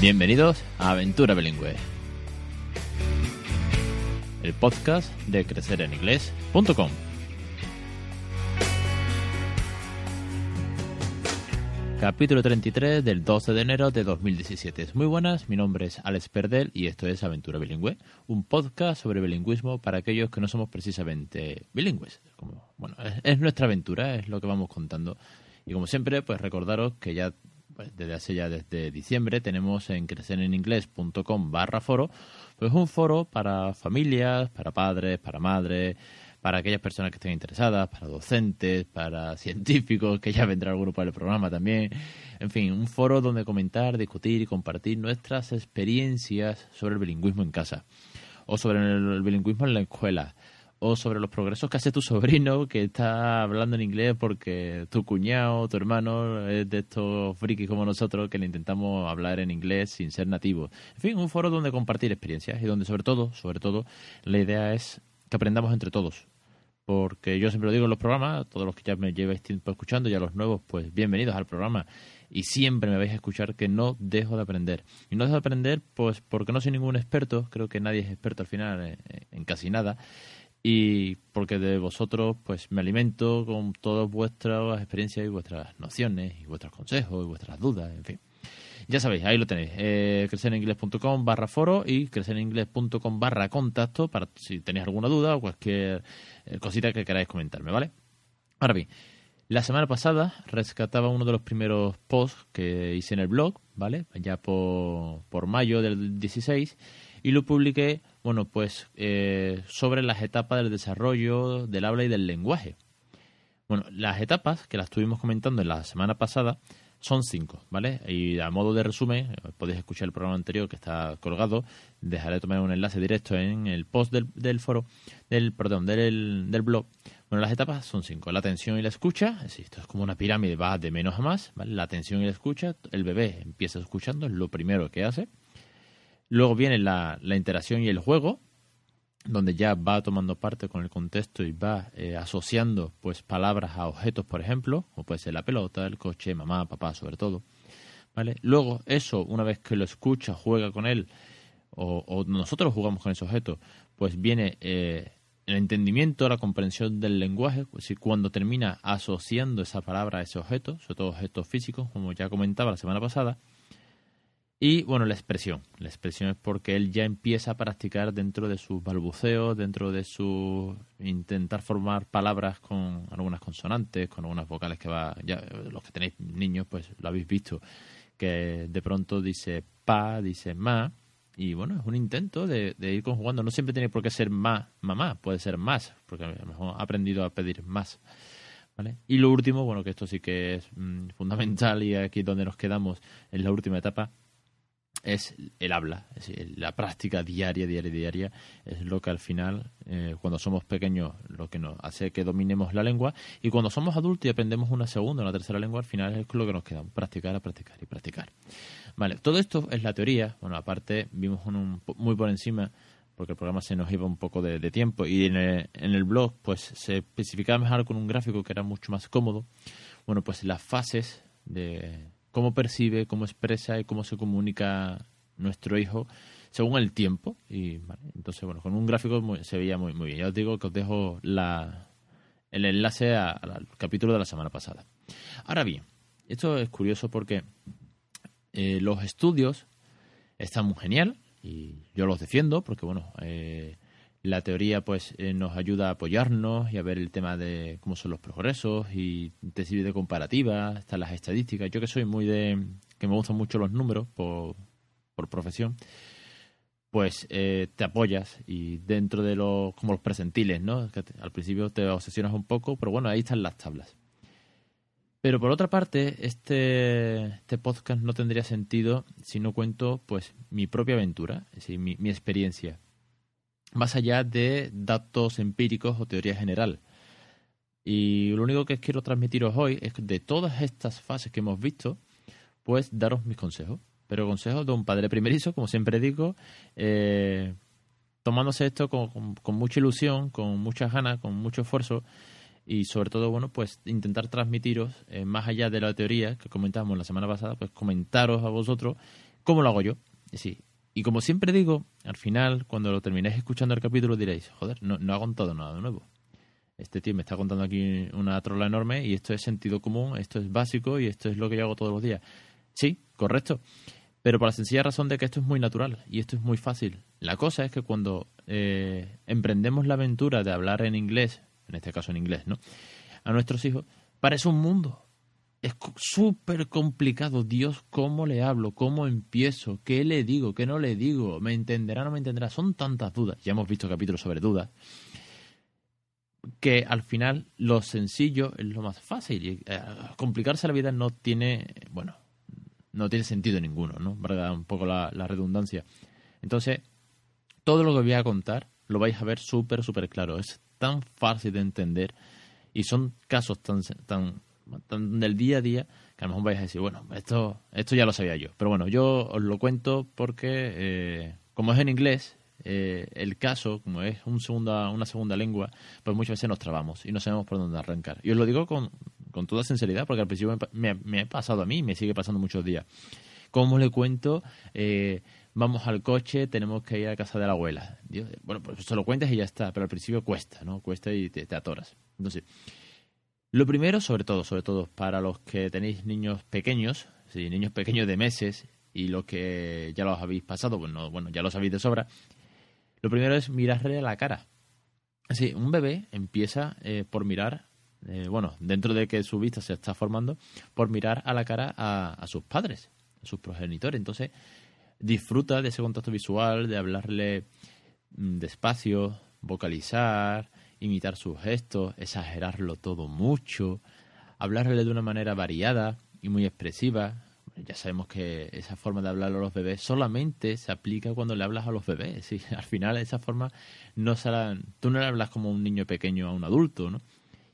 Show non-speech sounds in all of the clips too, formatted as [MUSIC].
Bienvenidos a Aventura Bilingüe, el podcast de crecereninglés.com. Capítulo 33 del 12 de enero de 2017. Muy buenas, mi nombre es Alex Perdel y esto es Aventura Bilingüe, un podcast sobre bilingüismo para aquellos que no somos precisamente bilingües. Como, bueno, es, es nuestra aventura, es lo que vamos contando. Y como siempre, pues recordaros que ya desde hace ya desde diciembre tenemos en crecereningles.com barra foro, pues un foro para familias, para padres, para madres, para aquellas personas que estén interesadas, para docentes, para [LAUGHS] científicos, que ya vendrá algún grupo del programa también. En fin, un foro donde comentar, discutir y compartir nuestras experiencias sobre el bilingüismo en casa o sobre el bilingüismo en la escuela o sobre los progresos que hace tu sobrino que está hablando en inglés porque tu cuñado, tu hermano es de estos frikis como nosotros que le intentamos hablar en inglés sin ser nativos. En fin, un foro donde compartir experiencias y donde sobre todo, sobre todo, la idea es que aprendamos entre todos. Porque yo siempre lo digo en los programas, todos los que ya me lleváis tiempo escuchando y a los nuevos, pues bienvenidos al programa. Y siempre me vais a escuchar que no dejo de aprender. Y no dejo de aprender, pues porque no soy ningún experto, creo que nadie es experto al final en, en casi nada y porque de vosotros pues me alimento con todas vuestras experiencias y vuestras nociones y vuestros consejos y vuestras dudas, en fin. Ya sabéis, ahí lo tenéis, eh, crecereningles.com barra foro y crecereningles.com barra contacto para si tenéis alguna duda o cualquier eh, cosita que queráis comentarme, ¿vale? Ahora bien, la semana pasada rescataba uno de los primeros posts que hice en el blog, ¿vale? Ya por, por mayo del 16 y lo publiqué, bueno, pues eh, sobre las etapas del desarrollo del habla y del lenguaje. Bueno, las etapas que las estuvimos comentando en la semana pasada son cinco, ¿vale? Y a modo de resumen, podéis escuchar el programa anterior que está colgado. Dejaré de tomar un enlace directo en el post del, del foro, del, perdón, del, del blog. Bueno, las etapas son cinco. La atención y la escucha, es, esto es como una pirámide, va de menos a más, ¿vale? La atención y la escucha, el bebé empieza escuchando, es lo primero que hace. Luego viene la, la interacción y el juego, donde ya va tomando parte con el contexto y va eh, asociando pues palabras a objetos, por ejemplo, como puede ser la pelota, el coche, mamá, papá, sobre todo. ¿Vale? Luego, eso, una vez que lo escucha, juega con él, o, o nosotros jugamos con ese objeto, pues viene eh, el entendimiento, la comprensión del lenguaje, pues, cuando termina asociando esa palabra a ese objeto, sobre todo objetos físicos, como ya comentaba la semana pasada, y bueno, la expresión. La expresión es porque él ya empieza a practicar dentro de sus balbuceos, dentro de su intentar formar palabras con algunas consonantes, con algunas vocales que va, ya los que tenéis niños pues lo habéis visto, que de pronto dice pa, dice ma, y bueno, es un intento de, ir conjugando. No siempre tiene por qué ser ma, mamá, puede ser más, porque a lo mejor ha aprendido a pedir más. ¿Vale? Y lo último, bueno, que esto sí que es mmm, fundamental y aquí donde nos quedamos en la última etapa, es el habla, es la práctica diaria, diaria, diaria, es lo que al final, eh, cuando somos pequeños, lo que nos hace que dominemos la lengua, y cuando somos adultos y aprendemos una segunda, una tercera lengua, al final es lo que nos queda, practicar, a practicar y practicar. Vale, todo esto es la teoría, bueno, aparte vimos un, muy por encima, porque el programa se nos iba un poco de, de tiempo, y en el, en el blog pues se especificaba mejor con un gráfico que era mucho más cómodo, bueno, pues las fases de cómo percibe, cómo expresa y cómo se comunica nuestro hijo según el tiempo. Y vale, entonces, bueno, con un gráfico se veía muy, muy bien. Ya os digo que os dejo la, el enlace a, a, al capítulo de la semana pasada. Ahora bien, esto es curioso porque eh, los estudios están muy genial y yo los defiendo porque, bueno, eh, la teoría pues eh, nos ayuda a apoyarnos y a ver el tema de cómo son los progresos y te sirve de comparativa, están las estadísticas. Yo que soy muy de que me gustan mucho los números por, por profesión, pues eh, te apoyas y dentro de los como los presentiles, ¿no? Que al principio te obsesionas un poco, pero bueno, ahí están las tablas. Pero por otra parte, este, este podcast no tendría sentido si no cuento pues mi propia aventura, es decir, mi, mi experiencia más allá de datos empíricos o teoría general. Y lo único que quiero transmitiros hoy es que de todas estas fases que hemos visto, pues daros mis consejos. Pero consejos de un padre primerizo, como siempre digo, eh, tomándose esto con, con, mucha ilusión, con muchas ganas, con mucho esfuerzo y sobre todo, bueno, pues intentar transmitiros, eh, más allá de la teoría que comentábamos la semana pasada, pues comentaros a vosotros ¿Cómo lo hago yo? Sí. Y como siempre digo, al final, cuando lo terminéis escuchando el capítulo, diréis, joder, no, no ha contado nada de nuevo. Este tío me está contando aquí una trola enorme y esto es sentido común, esto es básico y esto es lo que yo hago todos los días. Sí, correcto. Pero por la sencilla razón de que esto es muy natural y esto es muy fácil. La cosa es que cuando eh, emprendemos la aventura de hablar en inglés, en este caso en inglés, ¿no? A nuestros hijos, parece un mundo. Es súper complicado. Dios, ¿cómo le hablo? ¿Cómo empiezo? ¿Qué le digo? ¿Qué no le digo? ¿Me entenderá no me entenderá? Son tantas dudas. Ya hemos visto capítulos sobre dudas. Que al final lo sencillo es lo más fácil. Eh, complicarse la vida no tiene, bueno, no tiene sentido ninguno, ¿no? Un poco la, la redundancia. Entonces, todo lo que voy a contar lo vais a ver súper, súper claro. Es tan fácil de entender y son casos tan, tan, del día a día que a lo mejor vais a decir, bueno, esto, esto ya lo sabía yo. Pero bueno, yo os lo cuento porque, eh, como es en inglés, eh, el caso, como es un segunda, una segunda lengua, pues muchas veces nos trabamos y no sabemos por dónde arrancar. Y os lo digo con, con toda sinceridad porque al principio me, me, ha pasado a mí, me sigue pasando muchos días. ¿Cómo le cuento? Eh, vamos al coche, tenemos que ir a casa de la abuela. bueno, pues se lo cuentas y ya está, pero al principio cuesta, ¿no? Cuesta y te, atoras. Entonces, lo primero, sobre todo, sobre todo para los que tenéis niños pequeños, sí, niños pequeños de meses y los que ya los habéis pasado, pues bueno, ya lo sabéis de sobra, lo primero es mirarle a la cara. Sí, un bebé empieza eh, por mirar, eh, bueno, dentro de que su vista se está formando, por mirar a la cara a, a sus padres, a sus progenitores. Entonces, disfruta de ese contacto visual, de hablarle mm, despacio, vocalizar, imitar sus gestos, exagerarlo todo mucho, hablarle de una manera variada y muy expresiva. Ya sabemos que esa forma de hablar a los bebés solamente se aplica cuando le hablas a los bebés. [LAUGHS] Y al final esa forma no será, tú no le hablas como un niño pequeño a un adulto, ¿no?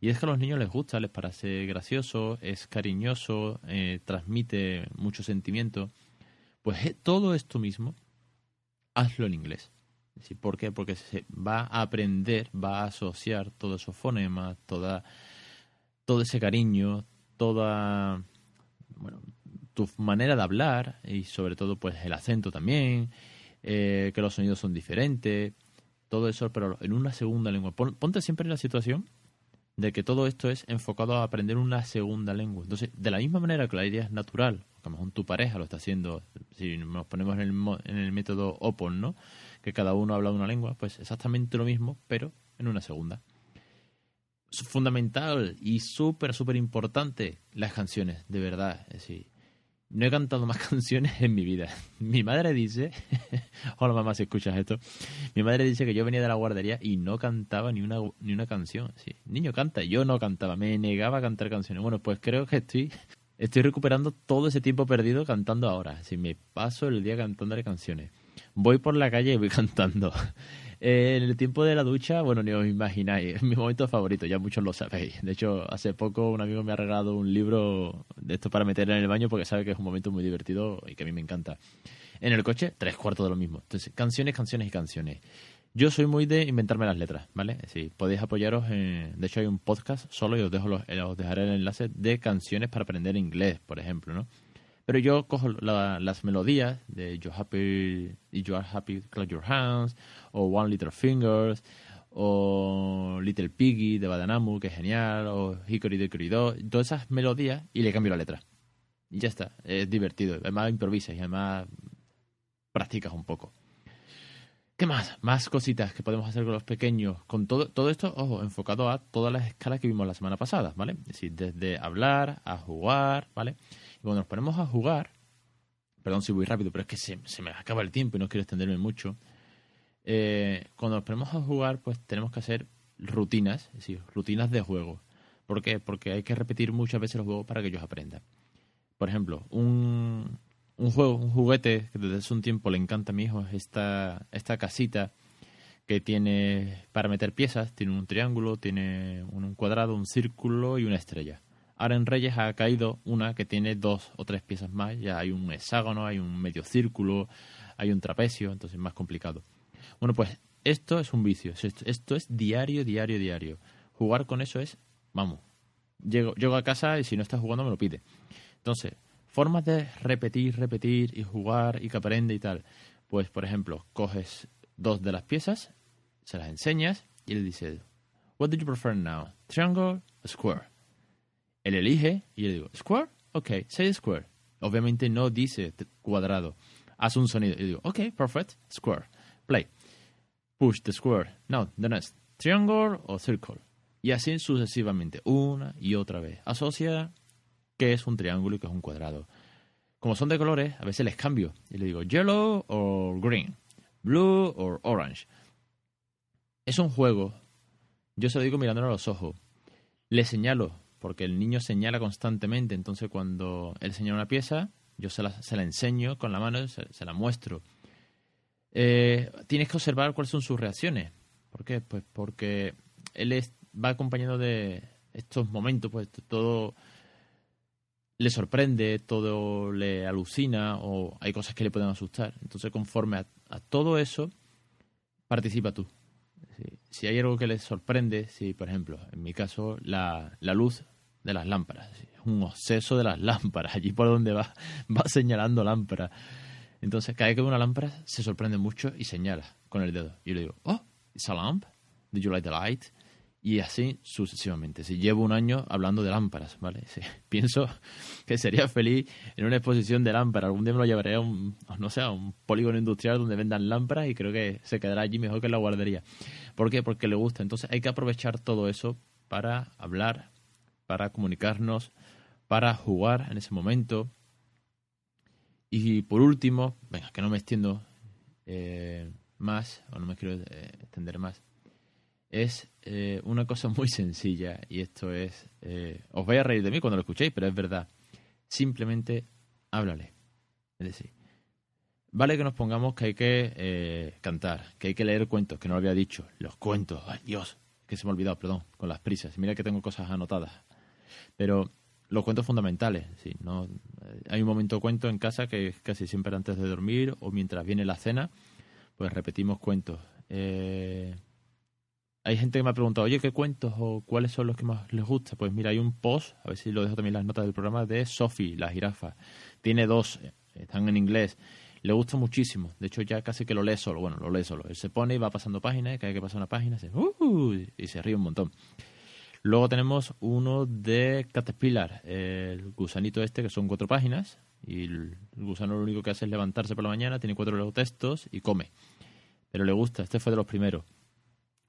Y es que a los niños les gusta, les parece gracioso, es cariñoso, eh, transmite mucho sentimiento. Pues eh, todo esto mismo, hazlo en inglés. ¿Por qué? Porque se va a aprender, va a asociar todos esos fonemas, toda, todo ese cariño, toda bueno, tu manera de hablar y sobre todo pues el acento también, eh, que los sonidos son diferentes, todo eso, pero en una segunda lengua. Ponte siempre en la situación de que todo esto es enfocado a aprender una segunda lengua. Entonces, de la misma manera que la idea es natural, que a lo mejor tu pareja lo está haciendo, si nos ponemos en el, en el método OPON, ¿no? Que cada uno habla una lengua, pues exactamente lo mismo, pero en una segunda. Es fundamental y súper, súper importante las canciones, de verdad. Es decir, no he cantado más [LAUGHS] canciones en mi vida. Mi madre dice, [LAUGHS] hola mamá si escuchas esto, mi madre dice que yo venía de la guardería y no cantaba ni una, ni una canción. Sí, niño canta, yo no cantaba, me negaba a cantar canciones. Bueno, pues creo que estoy, [LAUGHS] estoy recuperando todo ese tiempo perdido cantando ahora. Si me paso el día cantando canciones. Voy por la calle y voy cantando. Eh, en el tiempo de la ducha, bueno, ni os imagináis, es mi momento favorito, ya muchos lo sabéis. De hecho, hace poco un amigo me ha regalado un libro de esto para meter en el baño porque sabe que es un momento muy divertido y que a mí me encanta. En el coche, tres cuartos de lo mismo. Entonces, canciones, canciones y canciones. Yo soy muy de inventarme las letras, ¿vale? Si podéis apoyaros, en, de hecho hay un podcast solo y os, dejo eh, os dejaré el enlace de canciones para aprender inglés, por ejemplo, ¿no? Pero yo cojo las melodías de You Happy, You Are Happy, Clap Your Hands, o One Little Fingers, o Little Piggy de Badanamu, que es genial, o Hickory Dickory Dock, todas esas melodías y le cambio la letra. Y ya está, es divertido. Además improvisas y además practicas un poco. ¿Qué más? Más cositas que podemos hacer con los pequeños. Con todo, todo esto, ojo, enfocado a todas las escalas que vimos la semana pasada, ¿vale? Es decir, desde hablar a jugar, ¿vale? cuando nos ponemos a jugar, perdón si voy rápido, pero es que se, me acaba el tiempo y no quiero extenderme mucho. Eh, cuando nos ponemos a jugar, pues tenemos que hacer rutinas, es decir, rutinas de juego. ¿Por qué? Porque hay que repetir muchas veces los juegos para que ellos aprendan. Por ejemplo, un, un juego, un juguete que desde hace un tiempo le encanta a mi hijo es esta, esta casita que tiene para meter piezas, tiene un triángulo, tiene un cuadrado, un círculo y una estrella. Ahora en Reyes ha caído una que tiene dos o tres piezas más. Ya hay un hexágono, hay un medio círculo, hay un trapecio, entonces es más complicado. Bueno, pues esto es un vicio. Esto, es diario, diario, diario. Jugar con eso es, vamos, llego, llego a casa y si no estás jugando me lo pide. Entonces, Formas de repetir, repetir y jugar y que aprende y tal. Pues, por ejemplo, coges dos de las piezas, se las enseñas y le dices, What do you prefer now? Triangle or square? Él elige y le digo, Square? Ok, say square. Obviamente no dice cuadrado. Hace un sonido. Y digo, ok, perfect, square. Play. Push the square. No, the next. Triangle o circle. Y así sucesivamente, una y otra vez. Asocia es un triángulo y qué es un cuadrado. Como son de colores, a veces les cambio. Y le digo yellow o green, blue o orange. Es un juego. Yo se lo digo mirándolo a los ojos. Le señalo, porque el niño señala constantemente. Entonces, cuando él señala una pieza, yo se la, se la enseño con la mano, se, se la muestro. Eh, tienes que observar cuáles son sus reacciones. ¿Por qué? Pues porque él es, va acompañado de estos momentos, pues todo le sorprende, todo le alucina o hay cosas que le pueden asustar. Entonces, conforme a, todo eso, participa tú. Si, hay algo que le sorprende, si por ejemplo, en mi caso, la, la luz de las lámparas, es un obseso de las [LAUGHS] lámparas, allí por donde va, va señalando lámparas. Entonces, cada vez que ve una lámpara, se sorprende mucho y señala con el dedo. Y yo le digo, oh, it's a lamp. Did you like the light? Y así sucesivamente. Si llevo un año hablando de lámparas, ¿vale? [LAUGHS] Pienso que sería feliz en una exposición de lámparas. Algún día me lo llevaré a un, no sé, un polígono industrial donde vendan lámparas y creo que se quedará allí mejor que en la guardería. ¿Por qué? Porque le gusta. Entonces hay que aprovechar todo eso para hablar, para comunicarnos, para jugar en ese momento, y por último, venga, que no me extiendo eh, más, o no me quiero eh, extender más, es eh, una cosa muy sencilla, y esto es, eh, os vais a reír de mí cuando lo escuchéis, pero es verdad, simplemente háblale. Es decir, vale que nos pongamos que hay que eh, cantar, que hay que leer cuentos, que no lo había dicho, los cuentos, ay Dios, que se me ha olvidado, perdón, con las prisas, mira que tengo cosas anotadas, pero los cuentos fundamentales, sí, ¿no? Hay un momento cuento en casa que casi siempre antes de dormir o mientras viene la cena, pues repetimos cuentos. Eh, hay gente que me ha preguntado, oye, ¿qué cuentos o cuáles son los que más les gusta? Pues mira, hay un post, a ver si lo dejo también en las notas del programa, de Sophie, la jirafa. Tiene dos, están en inglés. Le gusta muchísimo. De hecho, ya casi que lo lee solo. Bueno, lo lee solo. Él se pone y va pasando páginas, cada vez que pasa una página, se, uh, y se ríe un montón. Luego tenemos uno de Caterpillar, el gusanito este, que son cuatro páginas. Y el gusano lo único que hace es levantarse por la mañana, tiene cuatro textos y come. Pero le gusta, este fue de los primeros.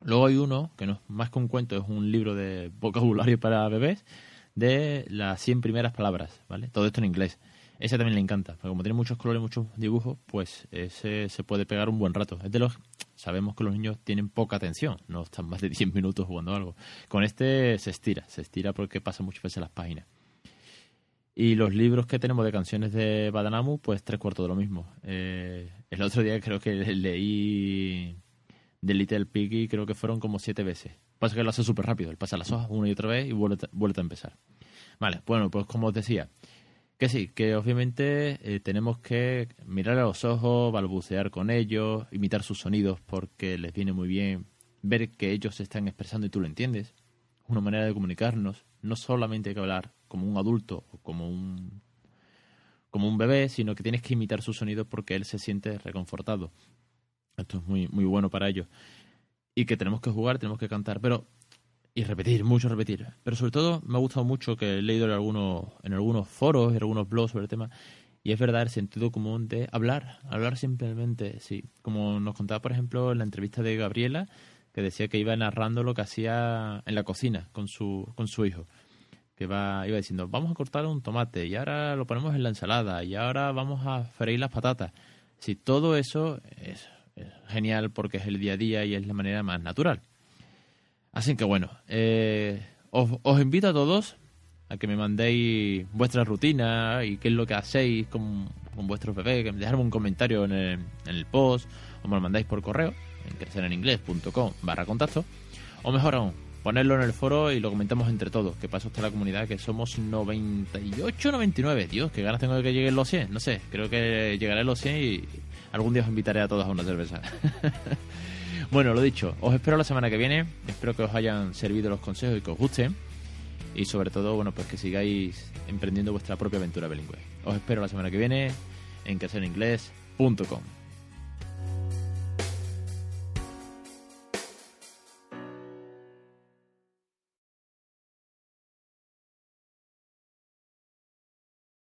Luego hay uno, que no es más que un cuento, es un libro de vocabulario para bebés, de las 100 primeras palabras, ¿vale? Todo esto en inglés. Ese también le encanta, porque como tiene muchos colores, muchos dibujos, pues ese se puede pegar un buen rato. Es de los sabemos que los niños tienen poca atención, no están más de 10 minutos jugando algo. Con este se estira, se estira porque pasa muchas veces las páginas. Y los libros que tenemos de canciones de Badanamu, pues tres cuartos de lo mismo. Eh, el otro día creo que leí de Little Piggy, creo que fueron como siete veces. Pasa que lo hace súper rápido, él pasa las hojas una y otra vez y vuelve, vuelve a empezar. Vale, bueno, pues como os decía, que sí, que obviamente eh, tenemos que mirar a los ojos, balbucear con ellos, imitar sus sonidos porque les viene muy bien ver que ellos se están expresando y tú lo entiendes. Es una manera de comunicarnos. No solamente hay que hablar como un adulto o como un, como un bebé, sino que tienes que imitar sus sonidos porque él se siente reconfortado. Esto es muy, muy bueno para ellos. Y que tenemos que jugar, tenemos que cantar. Pero y repetir, mucho repetir. Pero sobre todo me ha gustado mucho que he leído en algunos, en algunos foros, en algunos blogs sobre el tema, y es verdad el sentido común de hablar, hablar simplemente, sí. Como nos contaba, por ejemplo, en la entrevista de Gabriela, que decía que iba narrando lo que hacía en la cocina con su, con su hijo. Que va, iba diciendo, vamos a cortar un tomate, y ahora lo ponemos en la ensalada, y ahora vamos a freír las patatas. Sí, todo eso es genial porque es el día a día y es la manera más natural. Así que bueno, eh, os, invito a todos a que me mandéis vuestra rutina y qué es lo que hacéis con, vuestros bebés, que me dejadme un comentario en el, en el, post o me lo mandáis por correo en crecereninglés.com barra contacto. O mejor aún, ponerlo en el foro y lo comentamos entre todos, que pasa hasta la comunidad que somos 98, 99, Dios, qué ganas tengo de que lleguen los 100, no sé, creo que llegaré a los 100 y algún día os invitaré a todos a una cerveza. [LAUGHS] Bueno, lo dicho, os espero la semana que viene. Espero que os hayan servido los consejos y que os gusten. y sobre todo, bueno, pues que sigáis emprendiendo vuestra propia aventura bilingüe. Os espero la semana que viene en caseninglés.com.